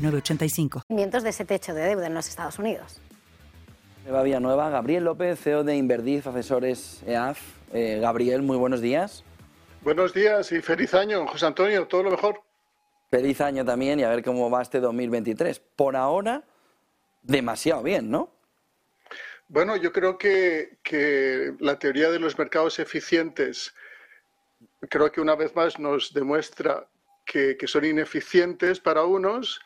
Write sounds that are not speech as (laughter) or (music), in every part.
de ese techo de deuda en los Estados Unidos. Eva Villanueva, Gabriel López, CEO de Inverdif Asesores EAF. Eh, Gabriel, muy buenos días. Buenos días y feliz año, José Antonio, todo lo mejor. Feliz año también y a ver cómo va este 2023. Por ahora, demasiado bien, ¿no? Bueno, yo creo que, que la teoría de los mercados eficientes, creo que una vez más nos demuestra que, que, son ineficientes para unos,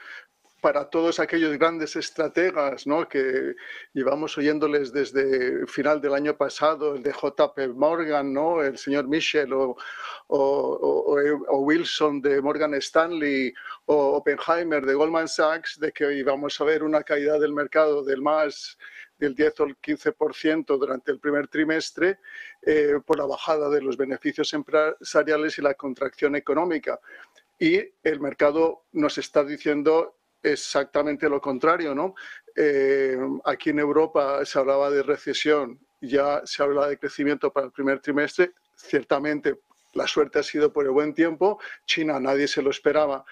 para todos aquellos grandes estrategas ¿no? que llevamos oyéndoles desde final del año pasado, el de JP Morgan, ¿no? el señor Michel o, o, Wilson de Morgan Stanley o Oppenheimer de Goldman Sachs, de que íbamos a ver una caída del mercado del más del 10 o el 15% durante el primer trimestre eh, por la bajada de los beneficios empresariales y la contracción económica. Y el mercado nos está diciendo exactamente lo contrario, ¿no? Eh, aquí en Europa se hablaba de recesión, ya se habla de crecimiento para el primer trimestre, ciertamente la suerte ha sido por el buen tiempo, China nadie se lo esperaba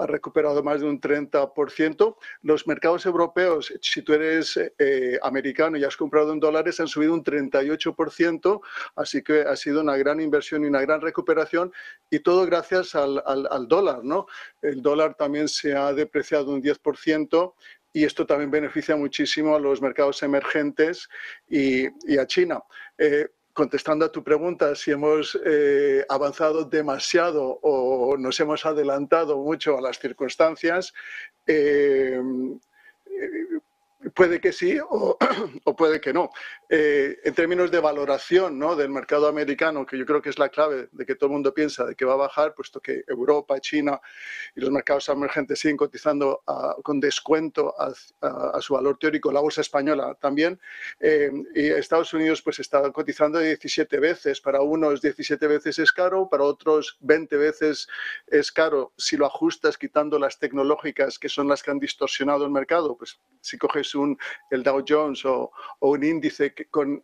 ha recuperado más de un 30%. Los mercados europeos, si tú eres eh, americano y has comprado en dólares, han subido un 38%, así que ha sido una gran inversión y una gran recuperación, y todo gracias al, dólar. ¿no? El dólar también se ha depreciado un 10% y esto también beneficia muchísimo a los mercados emergentes y, a China. Eh, contestando a tu pregunta, si hemos eh, avanzado demasiado o nos hemos adelantado mucho a las circunstancias, eh, Puede que sí (clears throat) o, puede que no. Eh, en términos de valoración ¿no? del mercado americano, que yo creo que es la clave de que todo el mundo piensa de que va a bajar, puesto que Europa, China y los mercados emergentes siguen cotizando con descuento a, su valor teórico, la bolsa española también, eh, y Estados Unidos pues está cotizando 17 veces. Para unos 17 veces es caro, para otros 20 veces es caro. Si lo ajustas quitando las tecnológicas que son las que han distorsionado el mercado, pues si coges un, el Dow Jones o, un índice con,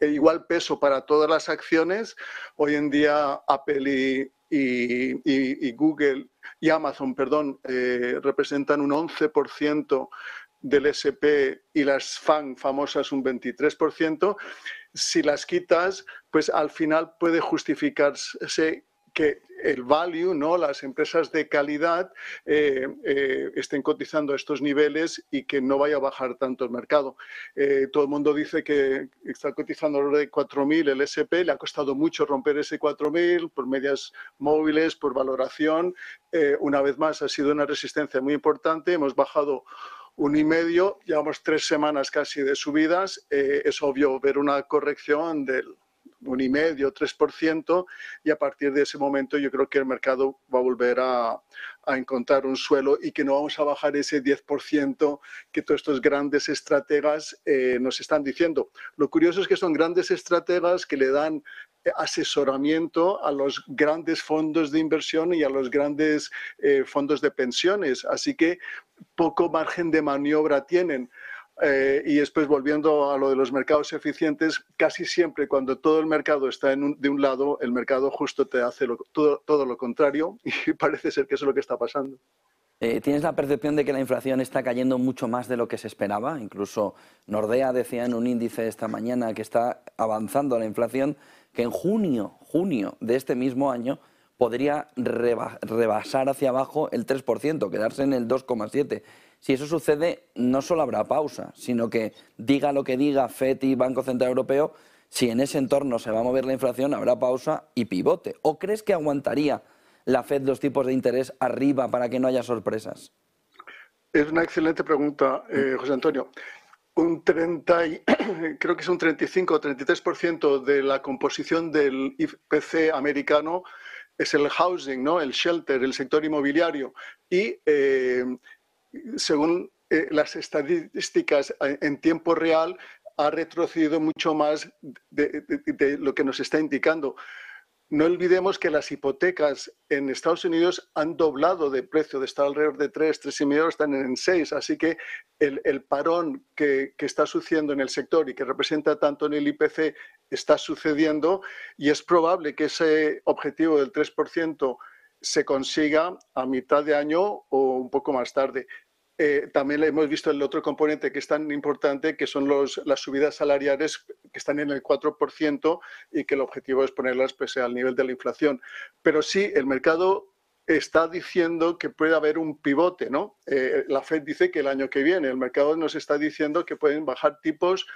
igual peso para todas las acciones, hoy en día Apple y, Google y Amazon, perdón, eh, representan un 11% del SP y las FAN famosas un 23%. Si las quitas, pues al final puede justificarse que el value, ¿no? las empresas de calidad eh, eh, estén cotizando a estos niveles y que no vaya a bajar tanto el mercado. Eh, todo el mundo dice que está cotizando alrededor de 4.000 el SP, le ha costado mucho romper ese 4.000 por medias móviles, por valoración. una vez más, ha sido una resistencia muy importante, hemos bajado un y medio, llevamos tres semanas casi de subidas, es obvio ver una corrección del un y medio, 3%, y a partir de ese momento yo creo que el mercado va a volver a, encontrar un suelo y que no vamos a bajar ese 10% que todos estos grandes estrategas eh, nos están diciendo. Lo curioso es que son grandes estrategas que le dan eh, asesoramiento a los grandes fondos de inversión y a los grandes eh, fondos de pensiones, así que poco margen de maniobra tienen. Eh, y después, volviendo a lo de los mercados eficientes, casi siempre cuando todo el mercado está en de un lado, el mercado justo te hace todo, lo contrario (laughs) y parece ser que eso es lo que está pasando. Eh, ¿Tienes la percepción de que la inflación está cayendo mucho más de lo que se esperaba? Incluso Nordea decía en un índice esta mañana que está avanzando la inflación, que en junio, junio de este mismo año podría rebasar hacia abajo el 3%, quedarse en el 2,7%. Si eso sucede, no solo habrá pausa, sino que diga lo que diga FED y Banco Central Europeo, si en ese entorno se va a mover la inflación, habrá pausa y pivote. ¿O crees que aguantaría la FED los tipos de interés arriba para que no haya sorpresas? Es una excelente pregunta, eh, José Antonio. Un 30, (clears throat) creo que es un 35 o 33% de la composición del IPC americano es el housing, ¿no? el shelter, el sector inmobiliario. Y eh, según eh, las estadísticas en tiempo real, ha retrocedido mucho más de, lo que nos está indicando. No olvidemos que las hipotecas en Estados Unidos han doblado de precio, de estar alrededor de 3, 3,5, están en 6. Así que el, parón que, que, está sucediendo en el sector y que representa tanto en el IPC está sucediendo y es probable que ese objetivo del 3% se consiga a mitad de año o un poco más tarde. Eh, también hemos visto el otro componente que es tan importante, que son los, las subidas salariales que están en el 4% y que el objetivo es ponerlas pues, al nivel de la inflación. Pero sí, el mercado está diciendo que puede haber un pivote, ¿no? Eh, la Fed dice que el año que viene, el mercado nos está diciendo que pueden bajar tipos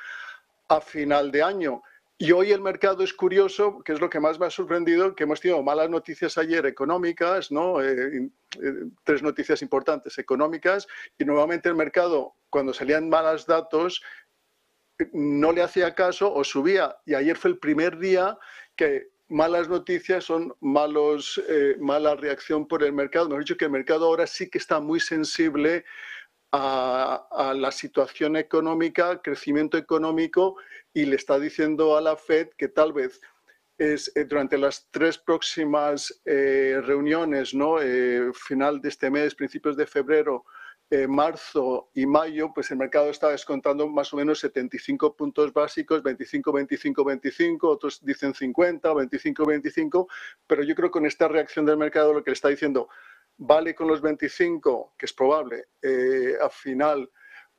a final de año. Y hoy el mercado es curioso, que es lo que más me ha sorprendido, que hemos tenido malas noticias ayer económicas, ¿no? Eh, eh, tres noticias importantes económicas, y nuevamente el mercado, cuando salían malos datos, no le hacía caso o subía. Y ayer fue el primer día que malas noticias son malos, eh, mala reacción por el mercado. Hemos dicho que el mercado ahora sí que está muy sensible a, a la situación económica, crecimiento económico y le está diciendo a la Fed que tal vez es, eh, durante las tres próximas eh, reuniones, ¿no? Eh, final de este mes, principios de febrero, marzo y mayo, pues el mercado está descontando más o menos 75 puntos básicos, 25, 25, 25, otros dicen 50, 25, 25, pero yo creo que con esta reacción del mercado lo que le está diciendo, vale con los 25, que es probable, a final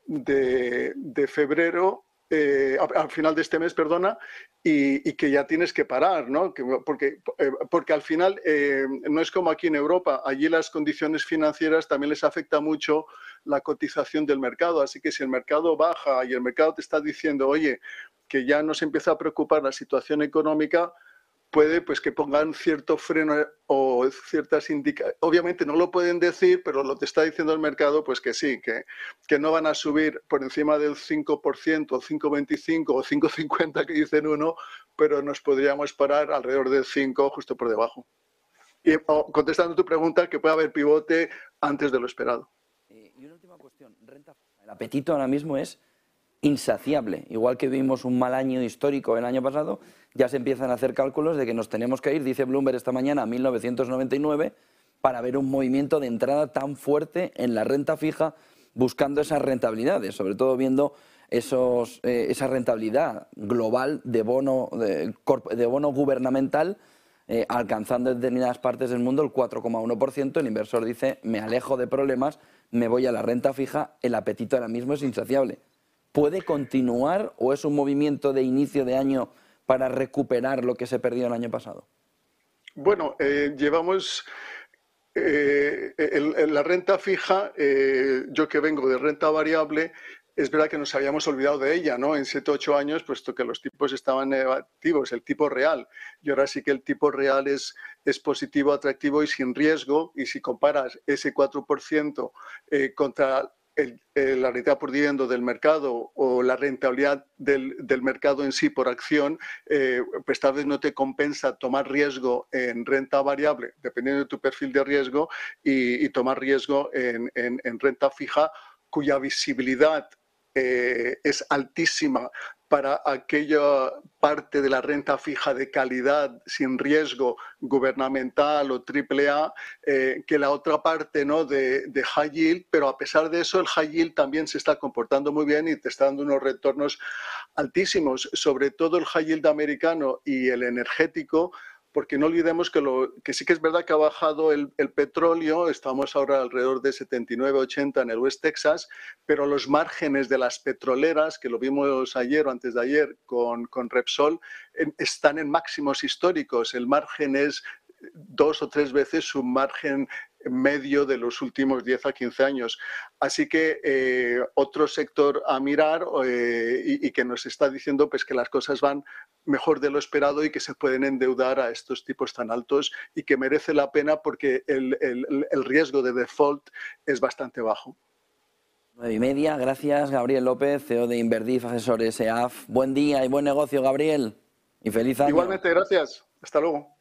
de, de febrero, eh, al final de este mes, perdona, y, que ya tienes que parar, ¿no? porque, eh, porque al final eh, no es como aquí en Europa, allí las condiciones financieras también les afecta mucho la cotización del mercado, así que si el mercado baja y el mercado te está diciendo, oye, que ya nos empieza a preocupar la situación económica, puede pues que pongan cierto freno o ciertas indicaciones. Obviamente no lo pueden decir, pero lo que está diciendo el mercado, pues que sí, que, que no van a subir por encima del 5%, 5,25 o 5,50 que dicen uno, pero nos podríamos parar alrededor del 5, justo por debajo. Y contestando tu pregunta, que puede haber pivote antes de lo esperado. Eh, y una última cuestión, renta. El apetito ahora mismo es insaciable. Igual que vimos un mal año histórico el año pasado, ya se empiezan a hacer cálculos de que nos tenemos que ir, dice Bloomberg esta mañana, a 1999, para ver un movimiento de entrada tan fuerte en la renta fija buscando esas rentabilidades, sobre todo viendo eh, esa rentabilidad global de bono, de, gubernamental, eh, alcanzando en determinadas partes del mundo el 4,1%. El inversor dice, me alejo de problemas, me voy a la renta fija, el apetito ahora mismo es insaciable. ¿Puede continuar o es un movimiento de inicio de año para recuperar lo que se perdió el año pasado? Bueno, eh, llevamos eh, la renta fija, eh, yo que vengo de renta variable, es verdad que nos habíamos olvidado de ella, ¿no? En 7 ocho años, puesto que los tipos estaban negativos, el tipo real. Y ahora sí que el tipo real es, positivo, atractivo y sin riesgo. Y si comparas ese 4% contra la rentabilidad por dividendo del mercado o la rentabilidad del, mercado en sí por acción, eh, pues tal vez no te compensa tomar riesgo en renta variable, dependiendo de tu perfil de riesgo, y, tomar riesgo en, en, renta fija, cuya visibilidad eh, es altísima para aquella parte de la renta fija de calidad sin riesgo gubernamental o triple A eh, que la otra parte ¿no? de, de, high yield, pero a pesar de eso el high yield también se está comportando muy bien y te está dando unos retornos altísimos, sobre todo el high yield americano y el energético porque no olvidemos que, lo, que sí que es verdad que ha bajado el, petróleo, estamos ahora alrededor de 79, 80 en el West Texas, pero los márgenes de las petroleras, que lo vimos ayer o antes de ayer con, con Repsol, están en máximos históricos. El margen es dos o tres veces su margen medio de los últimos 10 a 15 años. Así que eh, otro sector a mirar eh, y, que nos está diciendo pues, que las cosas van mejor de lo esperado y que se pueden endeudar a estos tipos tan altos y que merece la pena porque el, riesgo de default es bastante bajo. Nueve y media, gracias Gabriel López, CEO de Inverdif, asesores EAF. Buen día y buen negocio, Gabriel. Y feliz año. Igualmente, gracias. Hasta luego.